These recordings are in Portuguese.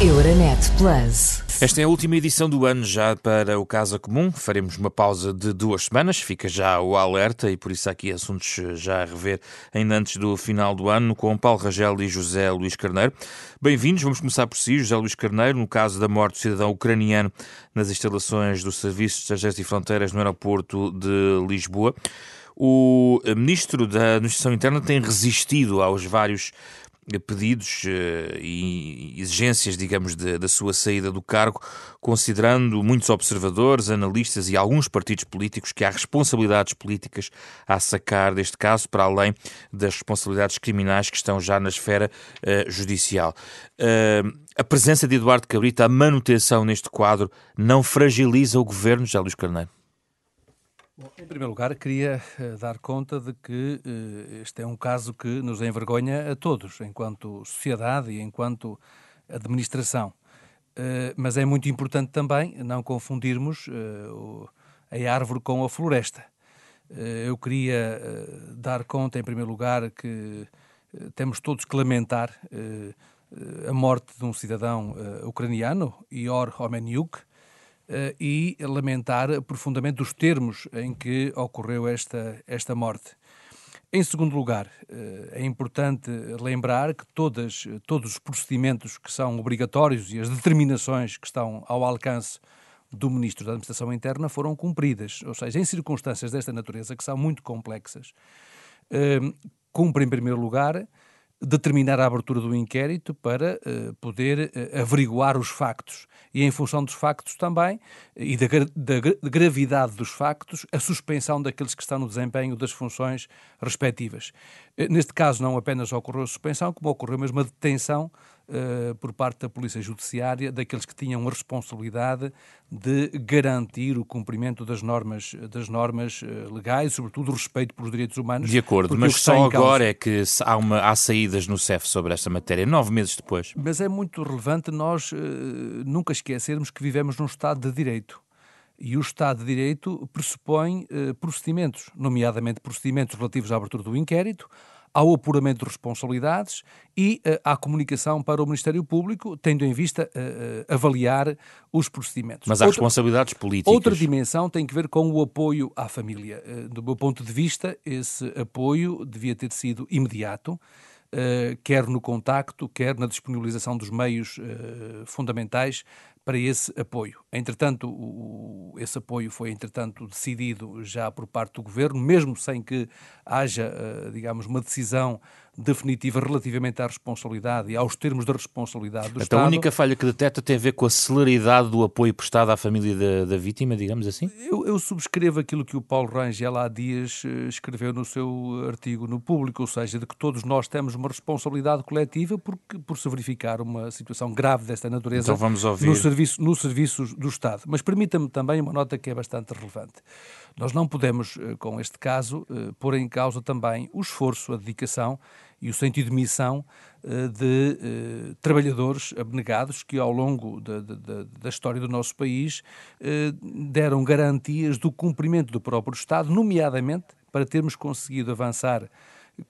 Euronet Plus. Esta é a última edição do ano já para o Casa Comum. Faremos uma pausa de duas semanas, fica já o alerta e por isso há aqui assuntos já a rever ainda antes do final do ano com Paulo Rangel e José Luís Carneiro. Bem-vindos, vamos começar por si, José Luís Carneiro, no caso da morte do cidadão ucraniano nas instalações do Serviço de Estrangeiros e Fronteiras no aeroporto de Lisboa. O ministro da Administração Interna tem resistido aos vários pedidos uh, e exigências, digamos, da sua saída do cargo, considerando muitos observadores, analistas e alguns partidos políticos que há responsabilidades políticas a sacar deste caso, para além das responsabilidades criminais que estão já na esfera uh, judicial. Uh, a presença de Eduardo Cabrita, a manutenção neste quadro, não fragiliza o governo, já Luís Carneiro? Bom, em primeiro lugar, queria uh, dar conta de que uh, este é um caso que nos envergonha a todos, enquanto sociedade e enquanto administração. Uh, mas é muito importante também não confundirmos a árvore com a floresta. eu queria dar conta, em primeiro lugar, que temos todos que lamentar a morte de um cidadão ucraniano, Ior Homeniuk, e lamentar profundamente os termos em que ocorreu esta, esta morte. Em segundo lugar, uh, é importante lembrar que todas, todos os procedimentos que são obrigatórios e as determinações que estão ao alcance do Ministro da Administração Interna foram cumpridas. Ou seja, em circunstâncias desta natureza, que são muito complexas, uh, cumpre, em primeiro lugar, determinar a abertura do inquérito para uh, poder uh, averiguar os factos e, em função dos factos também, e da, da, gravidade dos factos, a suspensão daqueles que estão no desempenho das funções respectivas. Uh, neste caso, não apenas ocorreu a suspensão, como ocorreu mesmo a detenção uh, por parte da Polícia Judiciária daqueles que tinham a responsabilidade de garantir o cumprimento das normas, das normas uh, legais, sobretudo o respeito pelos direitos humanos. De acordo, mas só agora é que há, uma, há saídas no CEF sobre esta matéria, nove meses depois. Mas é muito relevante nós uh, nunca esquecermos que vivemos num Estado de Direito. E o Estado de Direito pressupõe procedimentos, nomeadamente procedimentos relativos à abertura do inquérito, ao apuramento de responsabilidades e uh, à comunicação para o Ministério Público, tendo em vista uh, avaliar os procedimentos. Mas há outra, responsabilidades políticas. Outra dimensão tem que ver com o apoio à família. Uh, do meu ponto de vista, esse apoio devia ter sido imediato. Uh, quer no contacto, quer na disponibilização dos meios uh, fundamentais para esse apoio. Entretanto, o, esse apoio foi, entretanto, decidido já por parte do Governo, mesmo sem que haja, uh, digamos, uma decisão definitiva relativamente à responsabilidade e aos termos da responsabilidade do então, Estado. A única falha que detecta tem a ver com a celeridade do apoio prestado à família da, da vítima, digamos assim? Eu, eu, subscrevo aquilo que o Paulo Rangel há dias eh, escreveu no seu artigo no público, ou seja, de que todos nós temos uma responsabilidade coletiva por, por se verificar uma situação grave desta natureza então vamos ouvir. no, serviço, no serviço do Estado. Mas permita-me também uma nota que é bastante relevante. Nós não podemos, eh, com este caso, eh, pôr em causa também o esforço, a dedicação e o sentido de missão eh, de trabalhadores abnegados que, ao longo da, da, da, história do nosso país, deram garantias do cumprimento do próprio Estado, nomeadamente para termos conseguido avançar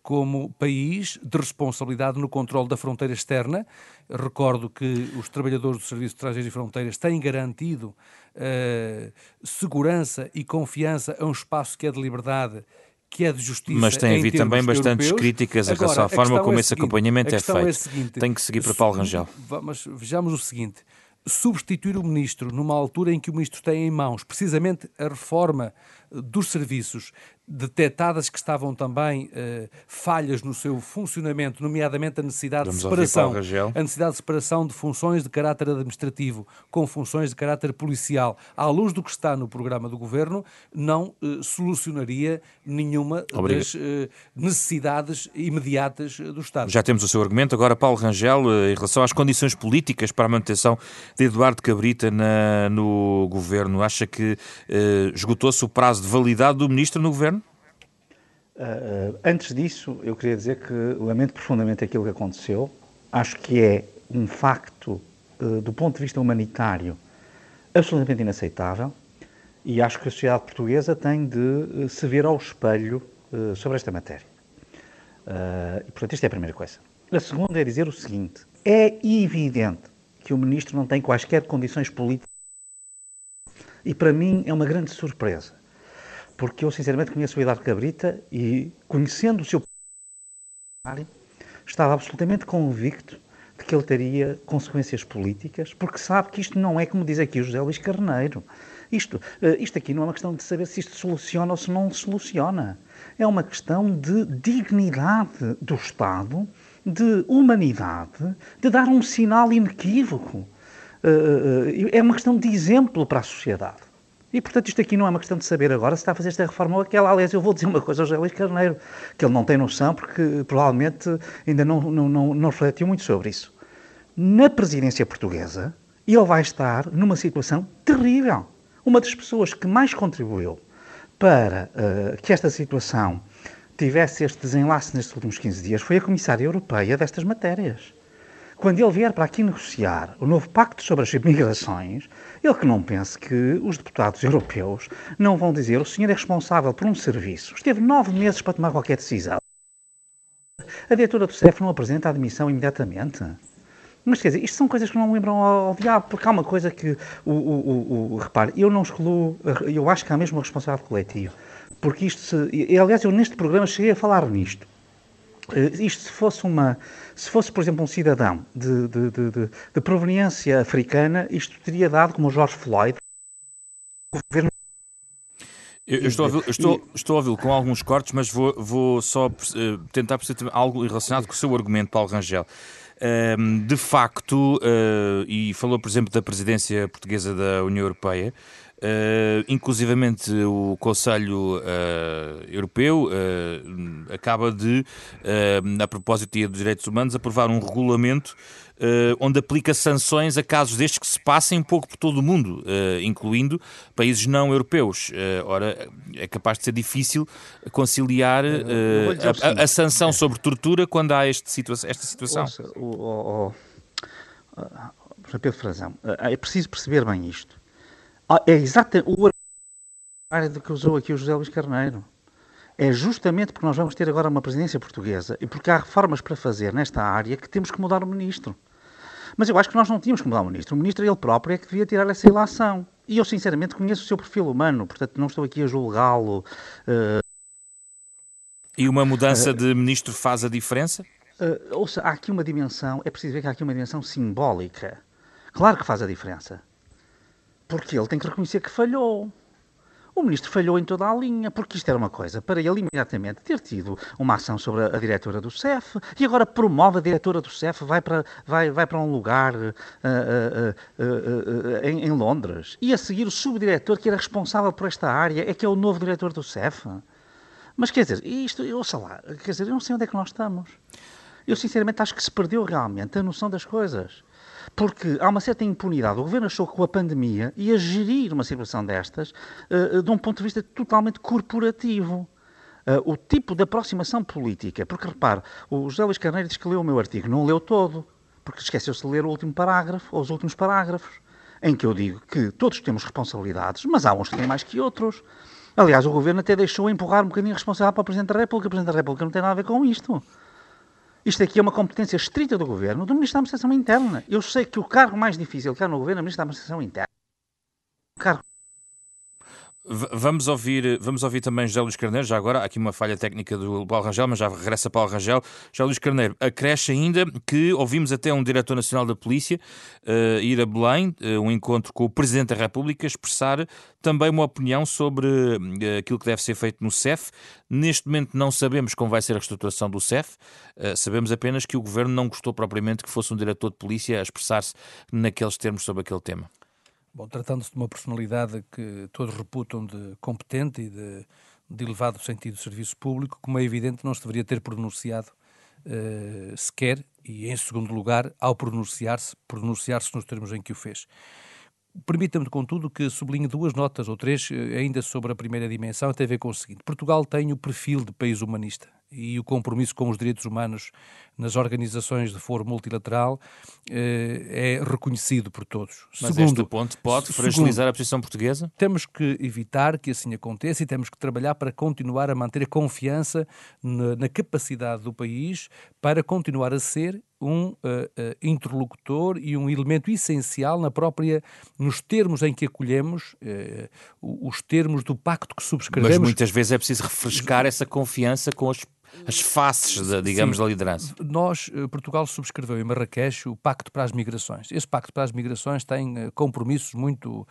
como país de responsabilidade no controle da fronteira externa. Recordo que os trabalhadores do Serviço de Estrangeiros e Fronteiras têm garantido uh, segurança e confiança a um espaço que é de liberdade que é de justiça. Mas tem havido também bastantes europeus. críticas em relação à forma como é esse seguinte, acompanhamento é feito. É seguinte, Tem que seguir para Paulo Rangel. Mas vejamos o seguinte: substituir o ministro numa altura em que o ministro tem em mãos precisamente a reforma dos serviços, detectadas que estavam também uh, falhas no seu funcionamento, nomeadamente a necessidade Vamos de separação, a necessidade de separação de funções de caráter administrativo com funções de caráter policial, à luz do que está no programa do governo, não uh, solucionaria nenhuma Obrigado. das uh, necessidades imediatas do Estado. Já temos o seu argumento. Agora, Paulo Rangel, em relação às condições políticas para a manutenção de Eduardo Cabrita na, no governo, acha que esgotou-se o prazo prazo de validade do ministro no governo? Uh, antes disso, eu queria dizer que lamento profundamente aquilo que aconteceu. Acho que é um facto, uh, do ponto de vista humanitário, absolutamente inaceitável e acho que a sociedade portuguesa tem de se ver ao espelho sobre esta matéria. e, portanto, isto é a primeira coisa. A segunda é dizer o seguinte: é evidente que o ministro não tem quaisquer condições políticas. E para mim é uma grande surpresa, porque eu sinceramente conheço o Eduardo Cabrita e, conhecendo o seu estava absolutamente convicto de que ele teria consequências políticas, porque sabe que isto não é como diz aqui o José Luís Carneiro. Isto, eh, isto aqui não é uma questão de saber se isto soluciona ou se não soluciona. É uma questão de dignidade do Estado, de humanidade, de dar um sinal inequívoco. Eh, eh, é uma questão de exemplo para a sociedade. E, portanto, isto aqui não é uma questão de saber agora se está a fazer esta reforma ou aquela. Aliás, eu vou dizer uma coisa ao José Luís Carneiro, que ele não tem noção, porque provavelmente ainda não, não, não, não refletiu muito sobre isso. Na presidência portuguesa, ele vai estar numa situação terrível. Uma das pessoas que mais contribuiu para uh, que esta situação tivesse este desenlace nestes últimos 15 dias foi a Comissária Europeia destas matérias. Quando ele vier para aqui negociar o novo pacto sobre as migrações, ele que não pense que os deputados europeus não vão dizer o senhor é responsável por um serviço, esteve nove meses para tomar qualquer decisão. A diretora do CEF não apresenta a admissão imediatamente. Mas quer dizer, isto são coisas que não lembram ao, diabo, porque há uma coisa que, o, o, o, repare, eu não excluo, eu acho que há mesmo um responsável coletivo, porque isto, se, aliás, eu neste programa cheguei a falar nisto. Eh, isto se fosse uma, se fosse, por exemplo, um cidadão de, de, de, de, proveniência africana, isto teria dado, como o George Floyd, o governo eu, eu, estou a ouvi-lo estou, estou ouvi com alguns cortes, mas vou, vou só uh, tentar perceber algo relacionado com o seu argumento, Paulo Rangel. Uh, de facto, uh, e falou, por exemplo, da presidência portuguesa da União Europeia, Uh, inclusivamente o Conselho uh, Europeu uh, acaba de, a propósito dos Direitos Humanos, aprovar um regulamento onde aplica sanções a casos destes que se passem um pouco por todo o mundo, incluindo países não europeus. ora, é capaz de ser difícil conciliar a, a, a, sanção sobre tortura quando há este situa esta situação. Ouça, o, o, o, Pedro Frazão, é preciso perceber bem isto. Ah, é exatamente o argumento que usou aqui o José Luís Carneiro. É justamente porque nós vamos ter agora uma presidência portuguesa e porque há reformas para fazer nesta área que temos que mudar o ministro. Mas eu acho que nós não tínhamos que mudar o ministro. O ministro ele próprio é que devia tirar essa ilação. E eu, sinceramente, conheço o seu perfil humano, portanto, não estou aqui a julgá-lo. Uh... E uma mudança uh... de ministro faz a diferença? Uh, ouça, há aqui uma dimensão, é preciso ver que há aqui uma dimensão simbólica. Claro que faz a diferença. Porque ele tem que reconhecer que falhou. O ministro falhou em toda a linha, porque isto era uma coisa para ele imediatamente ter tido uma ação sobre a, diretora do CEF e agora promove a diretora do CEF, vai para, vai, vai para um lugar uh, uh, uh, em, em, Londres e a seguir o subdiretor que era responsável por esta área é que é o novo diretor do CEF. Mas quer dizer, isto, ouça lá, quer dizer, eu não sei onde é que nós estamos. Eu sinceramente acho que se perdeu realmente a noção das coisas porque há uma certa impunidade. O governo achou que com a pandemia ia gerir uma situação destas uh, de um ponto de vista totalmente corporativo. Uh, o tipo de aproximação política. Porque, repare, o José Luís Carneiro diz que leu o meu artigo. Não leu todo, porque esqueceu-se de ler o último parágrafo, ou os últimos parágrafos, em que eu digo que todos temos responsabilidades, mas há uns que têm mais que outros. Aliás, o governo até deixou empurrar um bocadinho a responsabilidade para o Presidente da República. O Presidente da República não tem nada a ver com isto. Isto aqui é uma competência estrita do governo, do Ministro da Administração Interna. Eu sei que o cargo mais difícil que há no governo é o Ministro da Administração Interna. O cargo Vamos ouvir, vamos ouvir também José Luís Carneiro, já agora, há aqui uma falha técnica do Paulo Rangel, mas já regressa Paulo Rangel. José Luís Carneiro, acresce ainda que ouvimos até um diretor nacional da polícia uh, ir a Belém, uh, um encontro com o Presidente da República, expressar também uma opinião sobre uh, aquilo que deve ser feito no CEF. Neste momento não sabemos como vai ser a reestruturação do CEF, sabemos apenas que o Governo não gostou propriamente que fosse um diretor de polícia a expressar-se naqueles termos sobre aquele tema. Bom, tratando-se de uma personalidade que todos reputam de competente e de, de elevado sentido de serviço público, como é evidente, não se deveria ter pronunciado uh, sequer, e em segundo lugar, ao pronunciar-se, pronunciar-se nos termos em que o fez. Permita-me, contudo, que sublinhe duas notas ou três, eh, ainda sobre a primeira dimensão, tem a ver com o seguinte. Portugal tem o perfil de país humanista e o compromisso com os direitos humanos nas organizações de foro multilateral é reconhecido por todos. Mas segundo, este ponto pode fragilizar segundo, a posição portuguesa? Temos que evitar que assim aconteça e temos que trabalhar para continuar a manter a confiança na, na capacidade do país para continuar a ser um uh, uh, interlocutor e um elemento essencial na própria nos termos em que acolhemos uh, os termos do pacto que subscrevemos. Mas muitas vezes é preciso refrescar essa confiança com as as faces, da, digamos, Sim. da liderança. Nós, eh, Portugal subscreveu em Marrakech o Pacto para as Migrações. Esse Pacto para as Migrações tem eh, compromissos muito,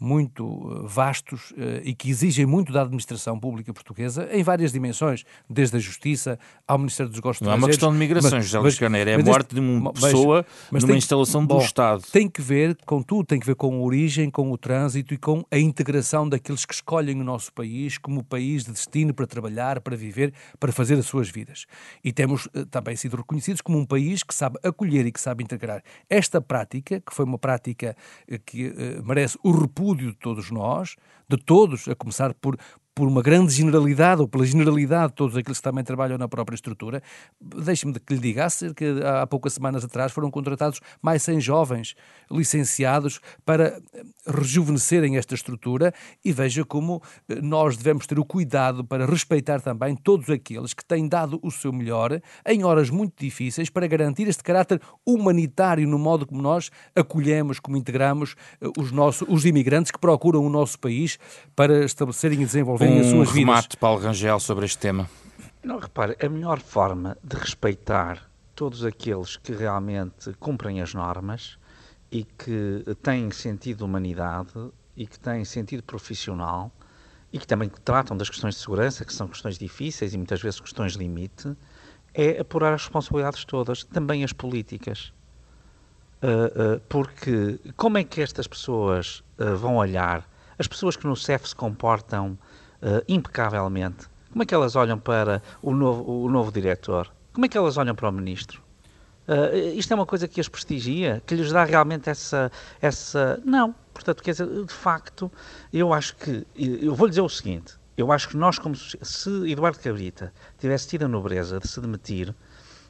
muito eh, vastos e que exigem muito da administração pública portuguesa em várias dimensões, desde a Justiça ao Ministério dos Negócios Não é uma questão de migrações, José Luís Carneiro, é a morte este, de uma pessoa mas, numa instalação do Estado. Tem que ver com tudo, tem que ver com a origem, com o trânsito e com a integração daqueles que escolhem o nosso país como país de destino para trabalhar, para viver, para fazer a suas vidas. E temos uh, também sido reconhecidos como um país que sabe acolher e que sabe integrar. Esta prática, que foi uma prática uh, que uh, merece o repúdio de todos nós, de todos, a começar por, por uma grande generalidade, ou pela generalidade de todos aqueles que também trabalham na própria estrutura, deixe-me que lhe diga, há, há poucas semanas atrás foram contratados mais 100 jovens licenciados para rejuvenescerem esta estrutura e veja como eh, nós devemos ter o cuidado para respeitar também todos aqueles que têm dado o seu melhor em horas muito difíceis para garantir este caráter humanitário no modo como nós acolhemos, como integramos eh, os, nossos, os imigrantes que procuram o nosso país para estabelecerem e desenvolverem um as suas remate, vidas. Paulo Rangel, sobre este tema. Não, repare, a melhor forma de respeitar todos aqueles que realmente cumprem as normas e que têm sentido de humanidade e que têm sentido profissional e que também tratam das questões de segurança, que são questões difíceis e muitas vezes questões limite, é apurar as responsabilidades todas, também as políticas. Uh, uh, porque como é que estas pessoas uh, vão olhar, as pessoas que no CEF se comportam uh, impecavelmente. Como é que elas olham para o novo, o novo diretor? Como é que elas olham para o ministro? Uh, isto é uma coisa que as prestigia, que lhes dá realmente essa, essa. Não. Portanto, quer dizer, de facto, eu acho que. Eu vou lhe dizer o seguinte: eu acho que nós, como. Se Eduardo Cabrita tivesse tido a nobreza de se demitir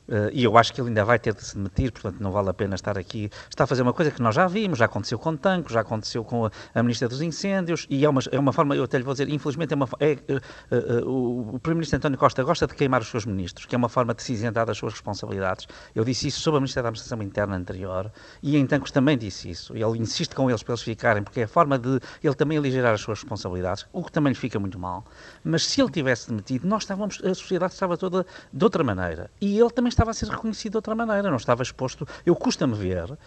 Uh, e eu acho que ele ainda vai ter de se demitir, portanto não vale a pena estar aqui. Está a fazer uma coisa que nós já vimos, já aconteceu com Tanco, já aconteceu com a, a Ministra dos Incêndios, e é uma, é uma forma, eu até lhe vou dizer, infelizmente, é uma, é, uh, uh, o, o Primeiro-Ministro António Costa gosta de queimar os seus ministros, que é uma forma de se isentar das suas responsabilidades. Eu disse isso sobre a Ministra da Administração Interna anterior, e em Tancos também disse isso. Ele insiste com eles para eles ficarem, porque é a forma de ele também aligerar as suas responsabilidades, o que também lhe fica muito mal. Mas se ele tivesse demitido, nós estávamos, a sociedade estava toda de outra maneira. E ele também estava a ser reconhecido de outra maneira, não estava exposto. Eu custa-me ver, uh,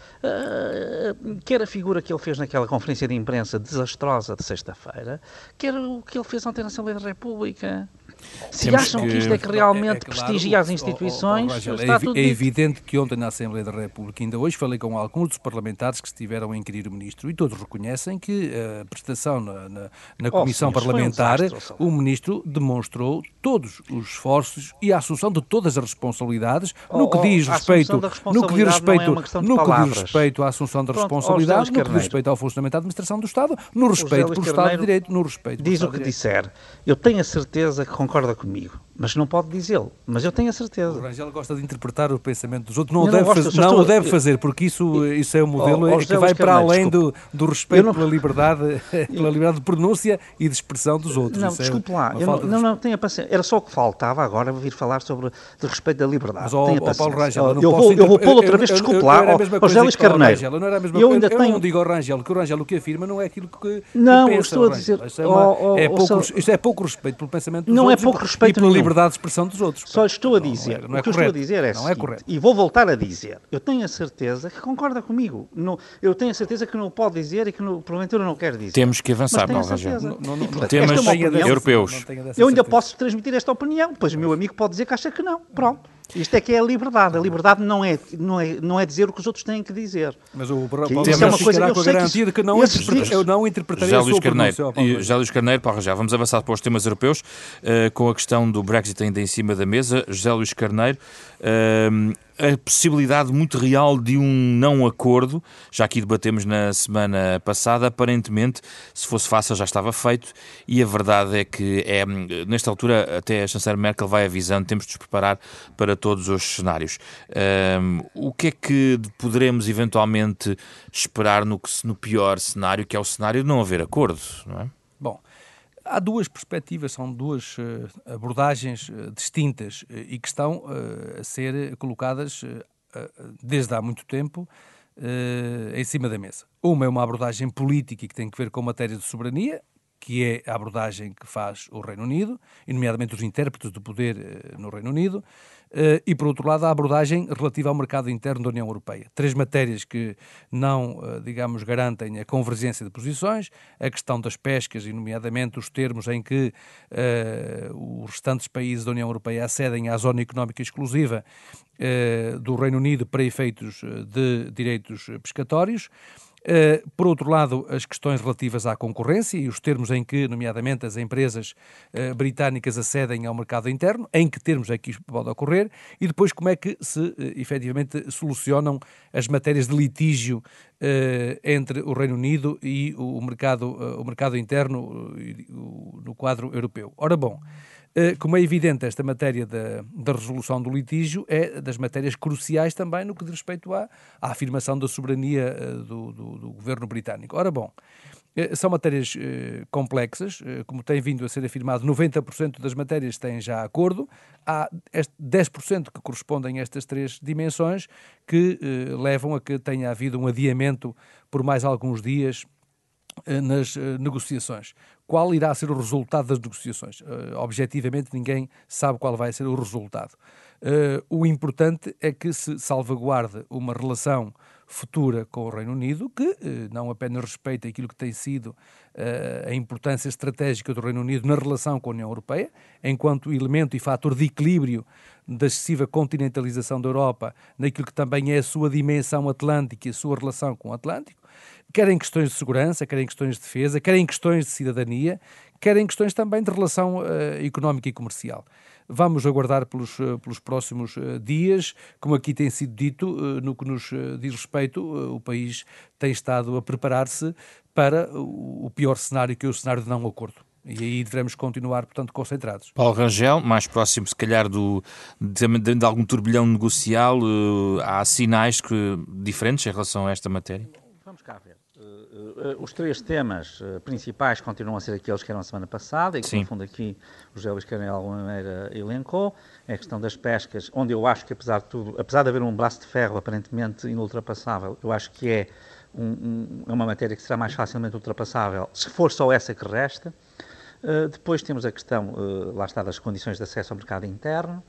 quer a figura que ele fez naquela conferência de imprensa desastrosa de sexta-feira, quer o que ele fez ontem na Assembleia da República. Se Temos acham que... que... isto é que realmente é, é claro, prestigia as instituições, oh, oh, oh, está é, tudo é evidente que ontem na Assembleia da República, ainda hoje falei com alguns dos parlamentares que estiveram a inquirir o Ministro e todos reconhecem que a prestação na, na, na Comissão Parlamentar, um desastre, o Ministro demonstrou todos os esforços e a assunção de todas as responsabilidades no que diz respeito, no que diz respeito, é no que diz respeito à assunção da responsabilidade, no que diz respeito ao funcionamento da administração do Estado, no respeito pelo Estado de Direito, no respeito Diz o que disser. Eu tenho a certeza que concorda comigo mas não pode dizê-lo. Mas eu tenho a certeza. O Rangel gosta de interpretar o pensamento dos outros. Não, o deve, não, fazer, não estou... o deve fazer, porque isso, isso é um modelo oh, oh, que vai para além do, do respeito não... pela, liberdade, pela liberdade de pronúncia e de expressão dos outros. Não, isso é desculpe é lá. Eu não, não, não tenho paciência. Era só o que faltava agora vir falar sobre o respeito da liberdade. Mas, oh, oh Paulo Rangel, eu, eu, vou, eu vou pô-lo outra vez, desculpe lá. José Luís Carneiro. Eu não era a mesma eu ainda tenho... não digo ao Rangel que o Rangel o que afirma não é aquilo que Não, estou a dizer... Isto é pouco respeito pelo pensamento dos outros. Não é pouco respeito e pela liberdade de expressão dos outros. Só estou a dizer, não, não é, não é o que correto. eu estou a dizer é não é correto. e vou voltar a dizer, eu tenho a certeza que concorda comigo, não, eu tenho a certeza que não pode dizer e que no, porventura não quer dizer. Temos que avançar, Paulo Rangel. Temas é europeus. Eu ainda posso transmitir esta opinião, pois o meu amigo pode dizer que acha que não, pronto. Isto é que é a liberdade. A liberdade não é, não é, não é dizer o que os outros têm que dizer. Mas o Paulo Rangel é uma coisa, com a garantia de que não, interpreta, eu não interpretaria José Luís Carneiro, e, José Luís Carneiro, Paulo Rangel, vamos avançar para os temas europeus, uh, com a questão do Brexit ainda em cima da mesa. José Luís Carneiro, uh, a possibilidade muito real de um não acordo, já aqui debatemos na semana passada, aparentemente, se fosse fácil já estava feito, e a verdade é que é, nesta altura até a chanceler Merkel vai avisando, temos de nos preparar para todos os cenários. Um, o que é que poderemos eventualmente esperar no, no pior cenário, que é o cenário de não haver acordo, não é? Há duas perspectivas, são duas uh, abordagens uh, distintas uh, e que estão a ser colocadas desde há muito tempo em cima da mesa. Uma é uma abordagem política que tem que ver com matéria de soberania, que é a abordagem que faz o Reino Unido, nomeadamente os intérpretes do poder no Reino Unido, eh, e, por outro lado, a abordagem relativa ao mercado interno da União Europeia. Três matérias que não, eh, digamos, garantem a convergência de posições, a questão das pescas, e, nomeadamente, os termos em que uh, os restantes países da União Europeia acedem à zona económica exclusiva uh, do Reino Unido para efeitos de direitos pescatórios. Eh, por outro lado, as questões relativas à concorrência e os termos em que, nomeadamente, as empresas uh, britânicas acedem ao mercado interno, em que termos é que isto pode ocorrer, e depois como é que se uh, efetivamente solucionam as matérias de litígio entre o Reino Unido e o mercado, o mercado interno no quadro europeu. Ora bom. Eh, como é evidente, esta matéria da, da, resolução do litígio é das matérias cruciais também no que diz respeito à, à afirmação da soberania eh, do, do, do, governo britânico. Ora bom, eh, são matérias complexas, como tem vindo a ser afirmado, 90% das matérias têm já acordo, há 10% que correspondem a estas três dimensões que levam a que tenha havido um adiamento por mais alguns dias nas negociações qual irá ser o resultado das negociações. Uh, objetivamente, ninguém sabe qual vai ser o resultado. Uh, o importante é que se salvaguarde uma relação futura com o Reino Unido, que uh, não apenas respeita aquilo que tem sido a importância estratégica do Reino Unido na relação com a União Europeia, enquanto elemento e fator de equilíbrio da excessiva continentalização da Europa, naquilo que também é a sua dimensão atlântica e a sua relação com o Atlântico, quer em questões de segurança, quer em questões de defesa, quer em questões de cidadania, quer em questões também de relação uh, económica e comercial. Vamos aguardar pelos, uh, pelos próximos uh, dias. Como aqui tem sido dito, no que nos diz respeito, o país tem estado a preparar-se para o pior cenário, que é o cenário de não acordo. E aí devemos continuar, portanto, concentrados. Paulo Rangel, mais próximo, se calhar, do, de, de, de algum turbilhão negocial, há sinais que, diferentes em relação a esta matéria? Vamos cá ver. Uh, os três temas uh, principais continuam a ser aqueles que eram a semana passada e que, Sim. no fundo, aqui o José Luís Carneiro, de alguma maneira, elencou. É a questão das pescas, onde eu acho que, apesar de tudo, apesar de haver um braço de ferro aparentemente inultrapassável, eu acho que é um, um, é uma matéria que será mais facilmente ultrapassável, se for só essa que resta. Uh, depois temos a questão, lá está, das condições de acesso ao mercado interno.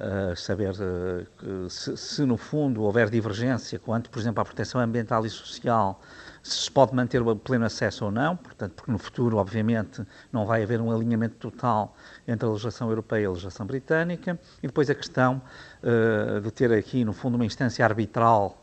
Uh, saber uh, se, se, no fundo houver divergência quanto, por exemplo, à proteção ambiental e social, se se pode manter o pleno acesso ou não, portanto, porque no futuro, obviamente, não vai haver um alinhamento total entre a legislação europeia e a legislação britânica, e depois a questão uh, de ter aqui, no fundo, uma instância arbitral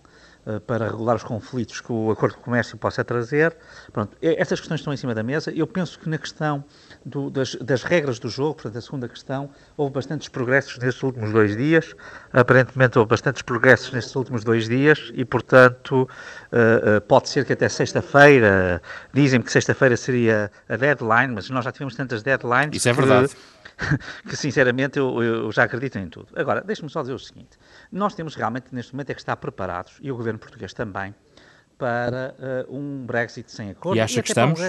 para regular os conflitos que o acordo de comércio possa trazer. Pronto, estas questões estão em cima da mesa. Eu penso que na questão do, das, das, regras do jogo, portanto, a segunda questão, houve bastantes progressos nestes últimos dois dias. Aparentemente houve bastantes progressos nestes últimos dois dias e, portanto, uh, uh, pode ser que até sexta-feira, dizem que sexta-feira seria a deadline, mas nós já tivemos tantas deadlines. Isso é verdade. Que, que sinceramente eu, eu, já acredito em tudo. Agora, deixe-me só dizer o seguinte: nós temos realmente neste momento é que estar preparados, e o governo português também, para uh, um Brexit sem acordo. E acha e que estamos?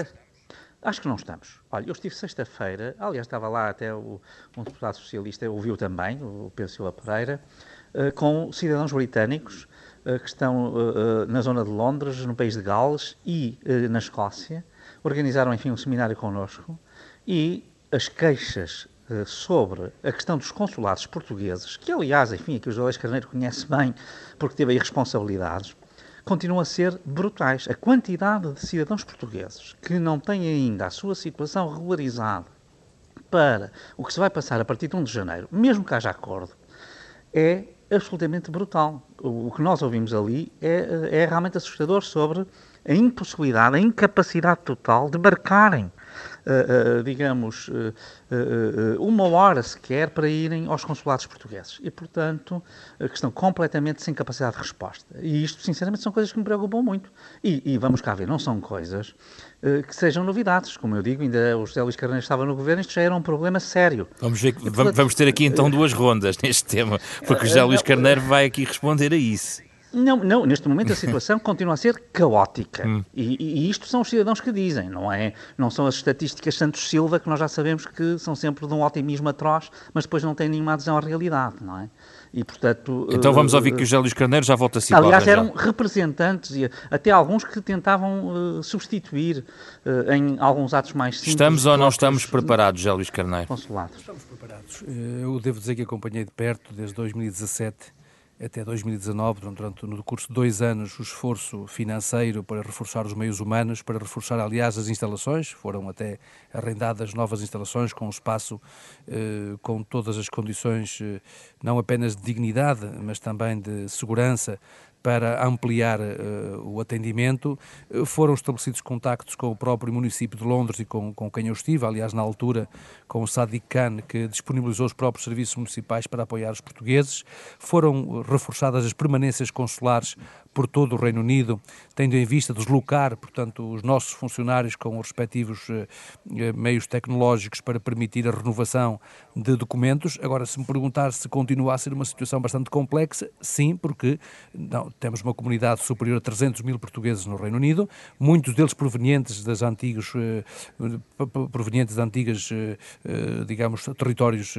Acho que não estamos. Olha, eu estive sexta-feira, aliás, estava lá até o, um deputado socialista, ouviu também, o Pedro Silva Pereira, uh, com cidadãos britânicos uh, que estão na zona de Londres, no país de Gales e na Escócia. Organizaram, enfim, um seminário connosco e as queixas sobre a questão dos consulados portugueses, que aliás, enfim, aqui o José Carneiro conhece bem, porque teve aí responsabilidades, continuam a ser brutais. A quantidade de cidadãos portugueses que não têm ainda a sua situação regularizada para o que se vai passar a partir de 1 de janeiro, mesmo que haja acordo, é absolutamente brutal. O, que nós ouvimos ali é, é realmente assustador sobre a impossibilidade, a incapacidade total de marcarem digamos, uma hora sequer para irem aos consulados portugueses. E, portanto, que estão completamente sem capacidade de resposta. E isto, sinceramente, são coisas que me preocupam muito. E, e vamos cá ver, não são coisas que sejam novidades. Como eu digo, ainda o José Luís Carneiro estava no governo, isto já era um problema sério. Vamos, ver, e, portanto, vamos ter aqui então duas rondas neste tema, porque o José Luís Carneiro vai aqui responder a isso. Não, não, neste momento a situação continua a ser caótica. Hum. E, e, isto são os cidadãos que dizem, não é? Não são as estatísticas Santos Silva, que nós já sabemos que são sempre de um otimismo atroz, mas depois não têm nenhuma adesão à realidade, não é? E, portanto, então vamos ouvir que o José Luís Carneiro já volta a si. Aliás, eram representantes e até alguns que tentavam uh, substituir uh, em alguns atos mais simples. Estamos ou não estamos preparados, José Luís Carneiro? Consulados. Estamos preparados. Eh, eu devo dizer que acompanhei de perto desde 2017 até 2019, durante no curso de dois anos, o esforço financeiro para reforçar os meios humanos, para reforçar, aliás, as instalações. Foram até arrendadas novas instalações com espaço, eh, com todas as condições, eh, não apenas de dignidade, mas também de segurança, para ampliar uh, o atendimento. Uh, foram estabelecidos contactos com o próprio município de Londres e com, com quem eu estive, aliás, na altura, com o Sadiq Khan, que disponibilizou os próprios serviços municipais para apoiar os portugueses. Foram reforçadas as permanências consulares por todo o Reino Unido, tendo em vista deslocar, portanto, os nossos funcionários com os respectivos uh, meios tecnológicos para permitir a renovação de documentos. Agora, se me perguntar se continua a ser uma situação bastante complexa, sim, porque não, temos uma comunidade superior a 300 mil portugueses no Reino Unido, muitos deles provenientes das antigos, eh, provenientes de antigas, eh, eh, digamos, territórios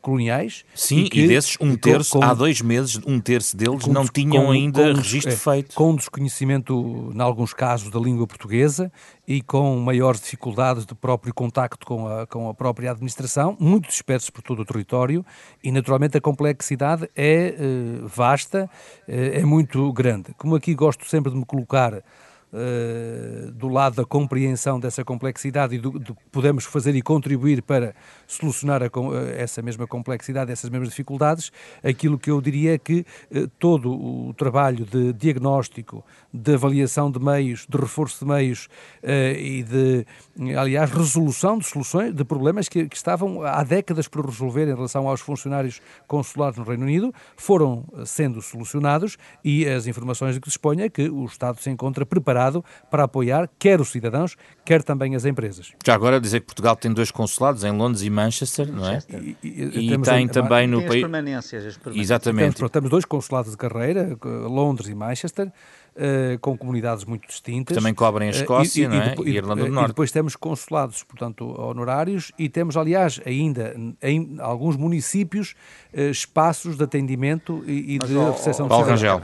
coloniais. Sim, e, que, e desses um terço, com, há dois meses, um terço deles não tinham com, ainda com, registro é, feito. Com desconhecimento, em alguns casos, da língua portuguesa e com maiores dificuldades de próprio contacto com a, com a própria administração, muito dispersos por todo o território e, naturalmente, a complexidade é vasta, é muito muito grande. Como aqui gosto sempre de me colocar uh, do lado da compreensão dessa complexidade e do, do, que podemos fazer e contribuir para solucionar a, eh, essa mesma complexidade, essas mesmas dificuldades, aquilo que eu diria é que uh, todo o trabalho de diagnóstico, de avaliação de meios, de reforço de meios e de, aliás, resolução de soluções, de problemas que, que, estavam há décadas por resolver em relação aos funcionários consulares no Reino Unido, foram sendo solucionados e as informações de que dispõe é que o Estado se encontra preparado preparado para apoiar quer os cidadãos, quer também as empresas. Já agora dizer que Portugal tem dois consulados em Londres e Manchester, não é? E, e, e tem também no país. Exatamente. Temos, temos dois consulados de carreira, Londres e Manchester. Uh, com comunidades muito distintas. Também cobrem a eh, Escócia uh, e, é? e, e, Irlanda do Norte. E depois temos consulados, portanto, honorários e temos, aliás, ainda em alguns municípios, uh, espaços de atendimento e, de recepção de Paulo Rangel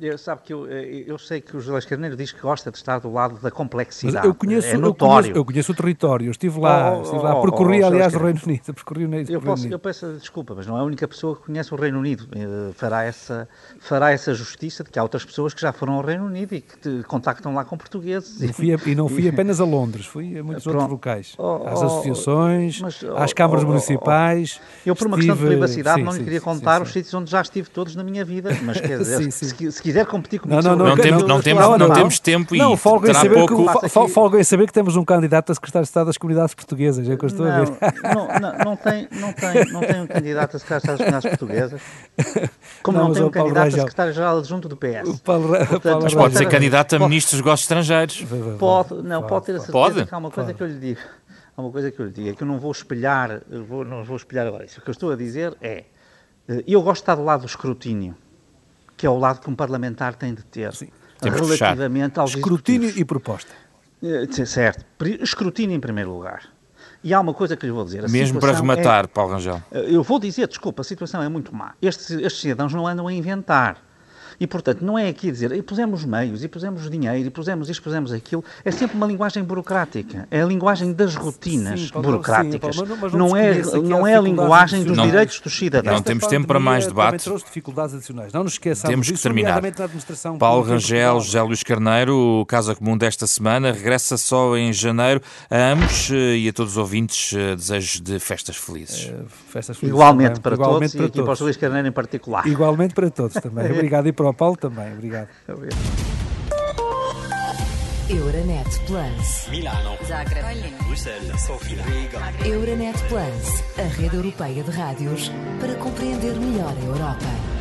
eu, sabe que eu, eh, eu sei que o José Carneiro diz que gosta de estar do lado da complexidade. Mas eu conheço, é eu conheço, eu conheço, o território, eu estive lá, oh, estive lá oh, percorri, oh, aliás, o Reino Unido. Percorri o eu, posso, eu peço desculpa, mas não é a única pessoa que conhece o Reino Unido. Eh, fará essa, fará essa justiça de que há outras pessoas que já foram ao Reino Unido e que te contactam lá com portugueses. Não fui a, e não fui apenas a Londres, fui a muitos Pronto. outros locais. Oh, às associações, mas, às câmaras municipais. Eu, por uma estive... questão de privacidade, sim, não lhe queria contar sim, os sítios onde já estive todos na minha vida, mas quer dizer, se, se, quiser competir comigo, não, não, não, temos, não, temos, não, não, temos tempo não, e folgo terá em pouco... Que, folgo em saber que temos um candidato a secretário de Estado das Comunidades Portuguesas, é o que eu estou a ver. Não, não, não, tem, não, tem, não tem um candidato a secretário de Estado das Comunidades Portuguesas, como não, tem um candidato a secretário-geral adjunto do PS. Mas pode ser candidato a ministro dos negócios estrangeiros. Pode, não, pode ter a certeza que há uma coisa que eu lhe digo. Há uma coisa que eu lhe digo, é que eu não vou espelhar, vou, não vou espelhar agora isso. O que eu estou a dizer é, eh, eu gosto de estar do lado do escrutínio, que é o lado que um parlamentar tem de ter. Sim relativamente aos Escrutínio executivos. e proposta. Eh, certo. Escrutínio em primeiro lugar. E há uma coisa que lhe vou dizer. Mesmo para rematar, é, Paulo Rangel. Eh, eu vou dizer, desculpa, a situação é muito má. Estes, estes cidadãos não andam a inventar. E, portanto, não é aqui dizer, e pusemos meios, e pusemos dinheiro, e pusemos isto, pusemos aquilo. É sempre uma linguagem burocrática. É a linguagem das rotinas sim, burocráticas. Sim, mas, mas não, não, é, não é a linguagem dos não, direitos dos cidadãos. Não temos tempo para mais debate. dificuldades adicionais. Não nos esqueçamos Temos que disso, terminar. Paulo Rangel, José Luís Carneiro, o Casa Comum desta semana, regressa só em janeiro. A ambos eh, e a todos os ouvintes, eh, desejos de festas felizes. É, festas felizes Igualmente também. para Igualmente todos para e aqui todos. para o Luís Carneiro em particular. Igualmente para todos também. Obrigado e para ao Paulo também. Obrigado. Obrigado. Euronet Plus. Milano. Zagreb. Bruxelas. Sofia. Euronet Plus, a rede europeia de rádios para compreender melhor a Europa.